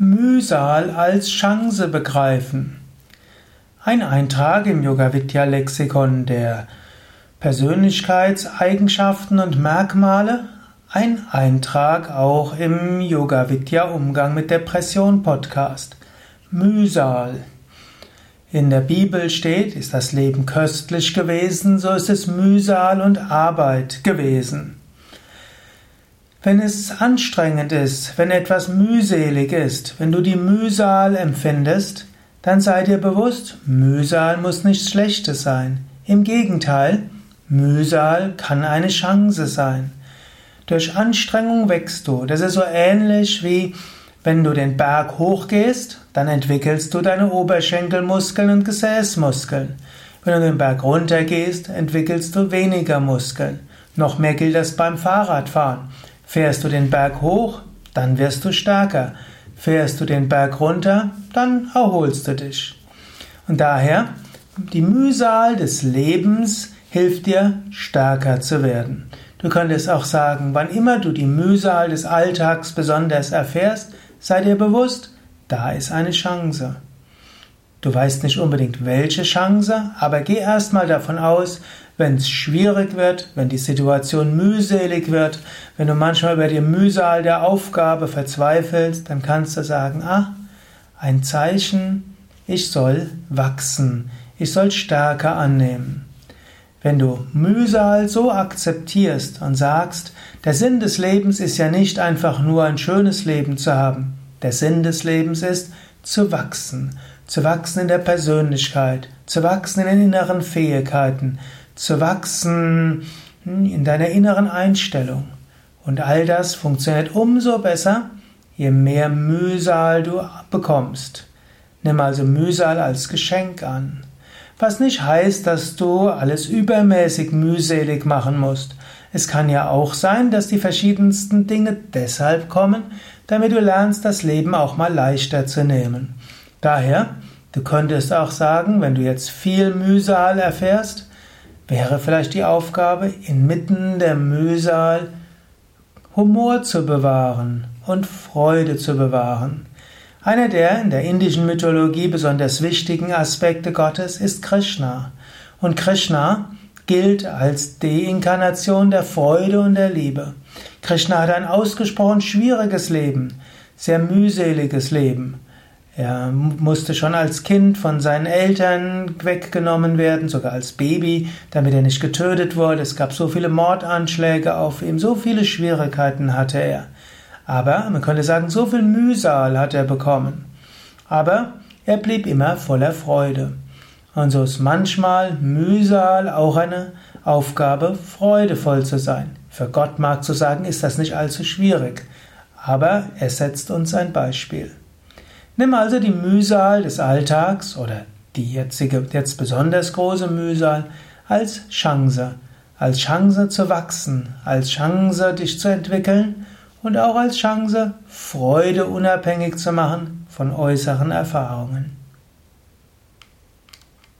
Mühsal als Chance begreifen. Ein Eintrag im Yoga Vidya Lexikon der Persönlichkeitseigenschaften und Merkmale, ein Eintrag auch im Yoga Vidya Umgang mit Depression Podcast. Mühsal. In der Bibel steht, ist das Leben köstlich gewesen, so ist es Mühsal und Arbeit gewesen. Wenn es anstrengend ist, wenn etwas mühselig ist, wenn du die Mühsal empfindest, dann sei dir bewusst, Mühsal muss nichts Schlechtes sein. Im Gegenteil, Mühsal kann eine Chance sein. Durch Anstrengung wächst du. Das ist so ähnlich wie wenn du den Berg hochgehst, dann entwickelst du deine Oberschenkelmuskeln und Gesäßmuskeln. Wenn du den Berg runtergehst, entwickelst du weniger Muskeln. Noch mehr gilt das beim Fahrradfahren. Fährst du den Berg hoch, dann wirst du stärker. Fährst du den Berg runter, dann erholst du dich. Und daher, die Mühsal des Lebens hilft dir, stärker zu werden. Du könntest auch sagen, wann immer du die Mühsal des Alltags besonders erfährst, sei dir bewusst, da ist eine Chance. Du weißt nicht unbedingt welche Chance, aber geh erstmal davon aus, wenn es schwierig wird, wenn die Situation mühselig wird, wenn du manchmal über die Mühsal der Aufgabe verzweifelst, dann kannst du sagen, ah, ein Zeichen, ich soll wachsen, ich soll Stärke annehmen. Wenn du Mühsal so akzeptierst und sagst, der Sinn des Lebens ist ja nicht einfach nur ein schönes Leben zu haben, der Sinn des Lebens ist zu wachsen, zu wachsen in der Persönlichkeit, zu wachsen in den inneren Fähigkeiten, zu wachsen in deiner inneren Einstellung. Und all das funktioniert umso besser, je mehr Mühsal du bekommst. Nimm also Mühsal als Geschenk an. Was nicht heißt, dass du alles übermäßig mühselig machen musst. Es kann ja auch sein, dass die verschiedensten Dinge deshalb kommen, damit du lernst, das Leben auch mal leichter zu nehmen. Daher, du könntest auch sagen, wenn du jetzt viel Mühsal erfährst, wäre vielleicht die Aufgabe, inmitten der Mühsal Humor zu bewahren und Freude zu bewahren. Einer der in der indischen Mythologie besonders wichtigen Aspekte Gottes ist Krishna. Und Krishna gilt als Deinkarnation der Freude und der Liebe. Krishna hat ein ausgesprochen schwieriges Leben, sehr mühseliges Leben. Er musste schon als Kind von seinen Eltern weggenommen werden, sogar als Baby, damit er nicht getötet wurde. Es gab so viele Mordanschläge auf ihm, so viele Schwierigkeiten hatte er. Aber man könnte sagen, so viel Mühsal hat er bekommen. Aber er blieb immer voller Freude. Und so ist manchmal Mühsal auch eine Aufgabe, freudevoll zu sein. Für Gott mag zu sagen, ist das nicht allzu schwierig. Aber er setzt uns ein Beispiel. Nimm also die Mühsal des Alltags oder die jetzige, jetzt besonders große Mühsal als Chance, als Chance zu wachsen, als Chance dich zu entwickeln und auch als Chance Freude unabhängig zu machen von äußeren Erfahrungen.